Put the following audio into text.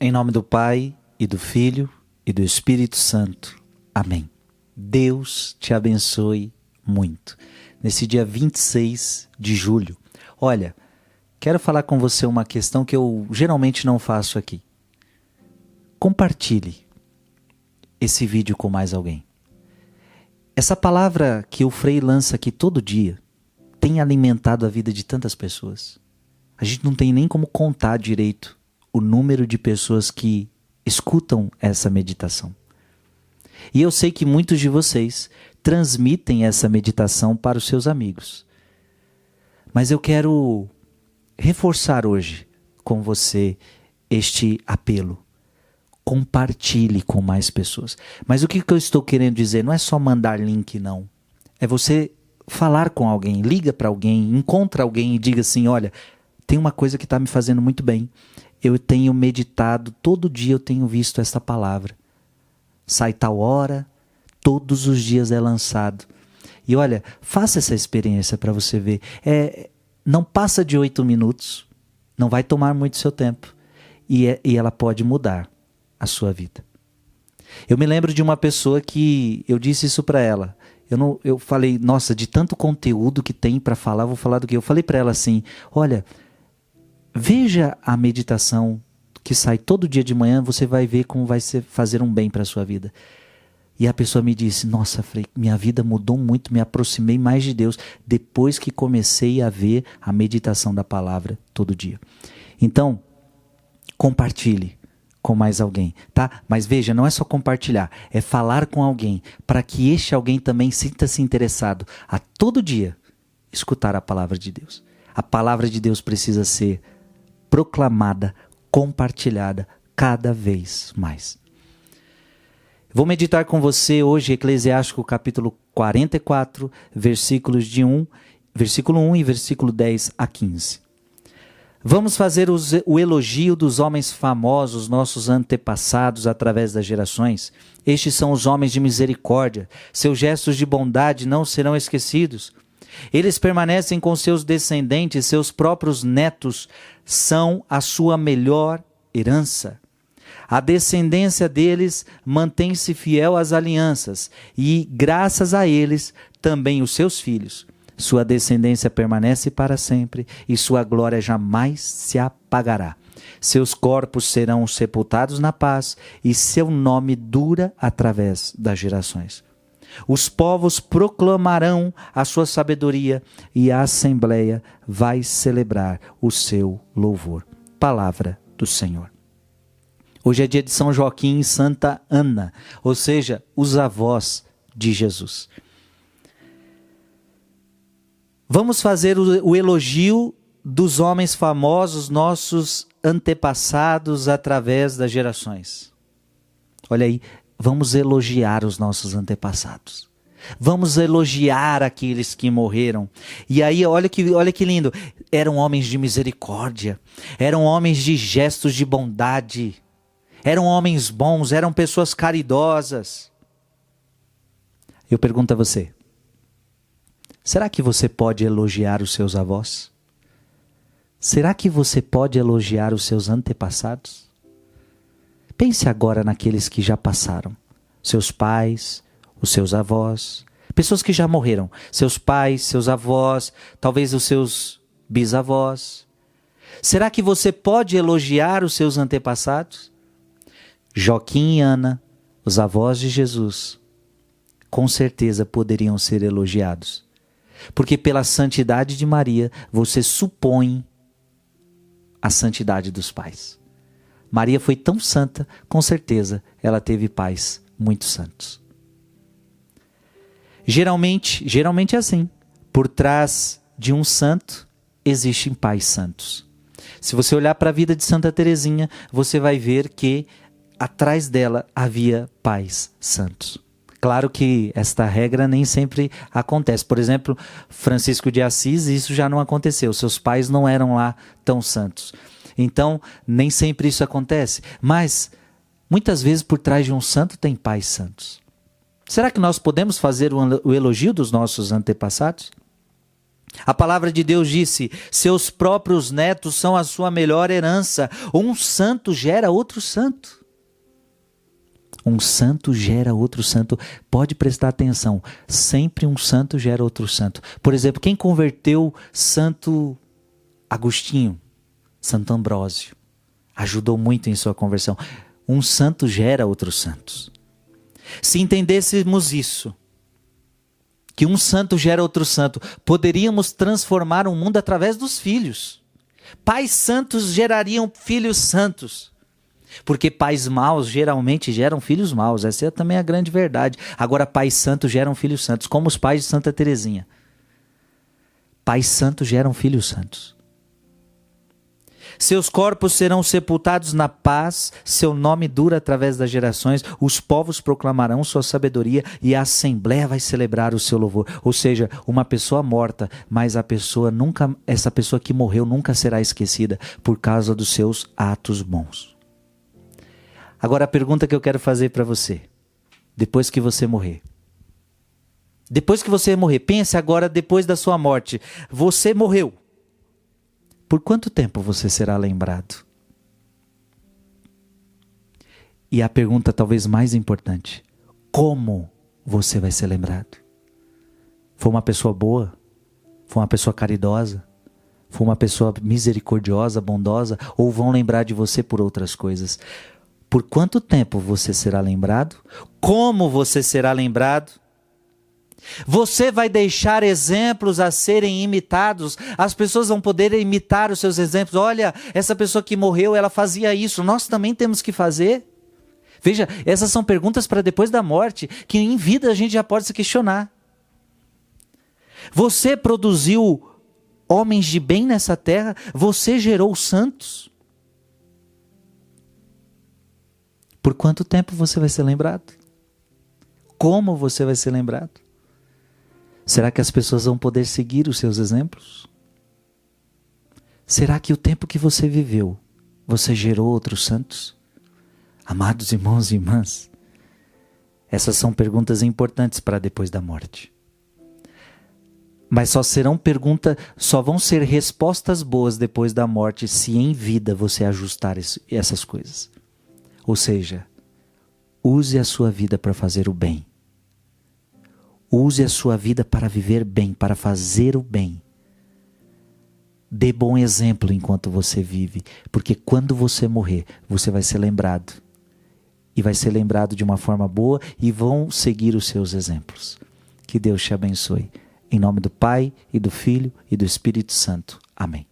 Em nome do Pai e do Filho e do Espírito Santo. Amém. Deus te abençoe muito. Nesse dia 26 de julho. Olha, quero falar com você uma questão que eu geralmente não faço aqui. Compartilhe esse vídeo com mais alguém. Essa palavra que o Frei lança aqui todo dia tem alimentado a vida de tantas pessoas. A gente não tem nem como contar direito o número de pessoas que escutam essa meditação. E eu sei que muitos de vocês transmitem essa meditação para os seus amigos. Mas eu quero reforçar hoje com você este apelo. Compartilhe com mais pessoas. Mas o que eu estou querendo dizer não é só mandar link, não. É você falar com alguém, liga para alguém, encontra alguém e diga assim: olha, tem uma coisa que está me fazendo muito bem eu tenho meditado, todo dia eu tenho visto essa palavra. Sai tal hora, todos os dias é lançado. E olha, faça essa experiência para você ver. É, não passa de oito minutos, não vai tomar muito seu tempo. E, é, e ela pode mudar a sua vida. Eu me lembro de uma pessoa que eu disse isso para ela. Eu, não, eu falei, nossa, de tanto conteúdo que tem para falar, vou falar do que? Eu falei para ela assim: olha, Veja a meditação que sai todo dia de manhã, você vai ver como vai ser, fazer um bem para a sua vida. E a pessoa me disse: Nossa, Frei, minha vida mudou muito, me aproximei mais de Deus depois que comecei a ver a meditação da palavra todo dia. Então, compartilhe com mais alguém, tá? Mas veja, não é só compartilhar, é falar com alguém para que este alguém também sinta-se interessado a todo dia escutar a palavra de Deus. A palavra de Deus precisa ser proclamada, compartilhada cada vez mais. Vou meditar com você hoje Eclesiástico capítulo 44, versículos de 1, versículo 1 e versículo 10 a 15. Vamos fazer o elogio dos homens famosos, nossos antepassados através das gerações. Estes são os homens de misericórdia. Seus gestos de bondade não serão esquecidos. Eles permanecem com seus descendentes, seus próprios netos são a sua melhor herança. A descendência deles mantém-se fiel às alianças, e, graças a eles, também os seus filhos. Sua descendência permanece para sempre, e sua glória jamais se apagará. Seus corpos serão sepultados na paz, e seu nome dura através das gerações. Os povos proclamarão a sua sabedoria e a assembleia vai celebrar o seu louvor. Palavra do Senhor. Hoje é dia de São Joaquim e Santa Ana, ou seja, os avós de Jesus. Vamos fazer o, elogio dos homens famosos, nossos antepassados através das gerações. Olha aí, vamos elogiar os nossos antepassados. Vamos elogiar aqueles que morreram. E aí, olha que, olha que lindo. Eram homens de misericórdia. Eram homens de gestos de bondade. Eram homens bons. Eram pessoas caridosas. Eu pergunto a você: será que você pode elogiar os seus avós? Será que você pode elogiar os seus antepassados? Pense agora naqueles que já passaram: seus pais, os seus avós, pessoas que já morreram, seus pais, seus avós, talvez os seus bisavós. Será que você pode elogiar os seus antepassados? Joaquim e Ana, os avós de Jesus, com certeza poderiam ser elogiados. Porque pela santidade de Maria, você supõe a santidade dos pais. Maria foi tão santa, com certeza ela teve pais muito santos. Geralmente, geralmente é assim. Por trás de um santo existem pais santos. Se você olhar para a vida de Santa Teresinha, você vai ver que atrás dela havia pais santos. Claro que esta regra nem sempre acontece. Por exemplo, Francisco de Assis, isso já não aconteceu. Seus pais não eram lá tão santos. Então, nem sempre isso acontece. Mas, muitas vezes, por trás de um santo tem pais santos. Será que nós podemos fazer o elogio dos nossos antepassados? A palavra de Deus disse: seus próprios netos são a sua melhor herança. Um santo gera outro santo. Um santo gera outro santo. Pode prestar atenção. Sempre um santo gera outro santo. Por exemplo, quem converteu Santo Agostinho, Santo Ambrósio, ajudou muito em sua conversão. Um santo gera outros santos. Se entendêssemos isso, que um santo gera outro santo, poderíamos transformar o mundo através dos filhos. Pais santos gerariam filhos santos. Porque pais maus geralmente geram filhos maus, essa é também a grande verdade. Agora, pais santos geram filhos santos, como os pais de Santa Teresinha. Pais santos geram filhos santos. Seus corpos serão sepultados na paz, seu nome dura através das gerações, os povos proclamarão sua sabedoria e a assembleia vai celebrar o seu louvor. Ou seja, uma pessoa morta, mas a pessoa nunca, essa pessoa que morreu nunca será esquecida por causa dos seus atos bons. Agora a pergunta que eu quero fazer para você, depois que você morrer. Depois que você morrer, pense agora depois da sua morte. Você morreu. Por quanto tempo você será lembrado? E a pergunta talvez mais importante: como você vai ser lembrado? Foi uma pessoa boa? Foi uma pessoa caridosa? Foi uma pessoa misericordiosa, bondosa? Ou vão lembrar de você por outras coisas? Por quanto tempo você será lembrado? Como você será lembrado? Você vai deixar exemplos a serem imitados. As pessoas vão poder imitar os seus exemplos. Olha, essa pessoa que morreu, ela fazia isso. Nós também temos que fazer. Veja, essas são perguntas para depois da morte, que em vida a gente já pode se questionar. Você produziu homens de bem nessa terra? Você gerou santos? Por quanto tempo você vai ser lembrado? Como você vai ser lembrado? Será que as pessoas vão poder seguir os seus exemplos? Será que o tempo que você viveu, você gerou outros santos? Amados irmãos e irmãs, essas são perguntas importantes para depois da morte. Mas só serão perguntas, só vão ser respostas boas depois da morte se em vida você ajustar essas coisas. Ou seja, use a sua vida para fazer o bem Use a sua vida para viver bem, para fazer o bem. Dê bom exemplo enquanto você vive, porque quando você morrer, você vai ser lembrado. E vai ser lembrado de uma forma boa e vão seguir os seus exemplos. Que Deus te abençoe. Em nome do Pai, e do Filho e do Espírito Santo. Amém.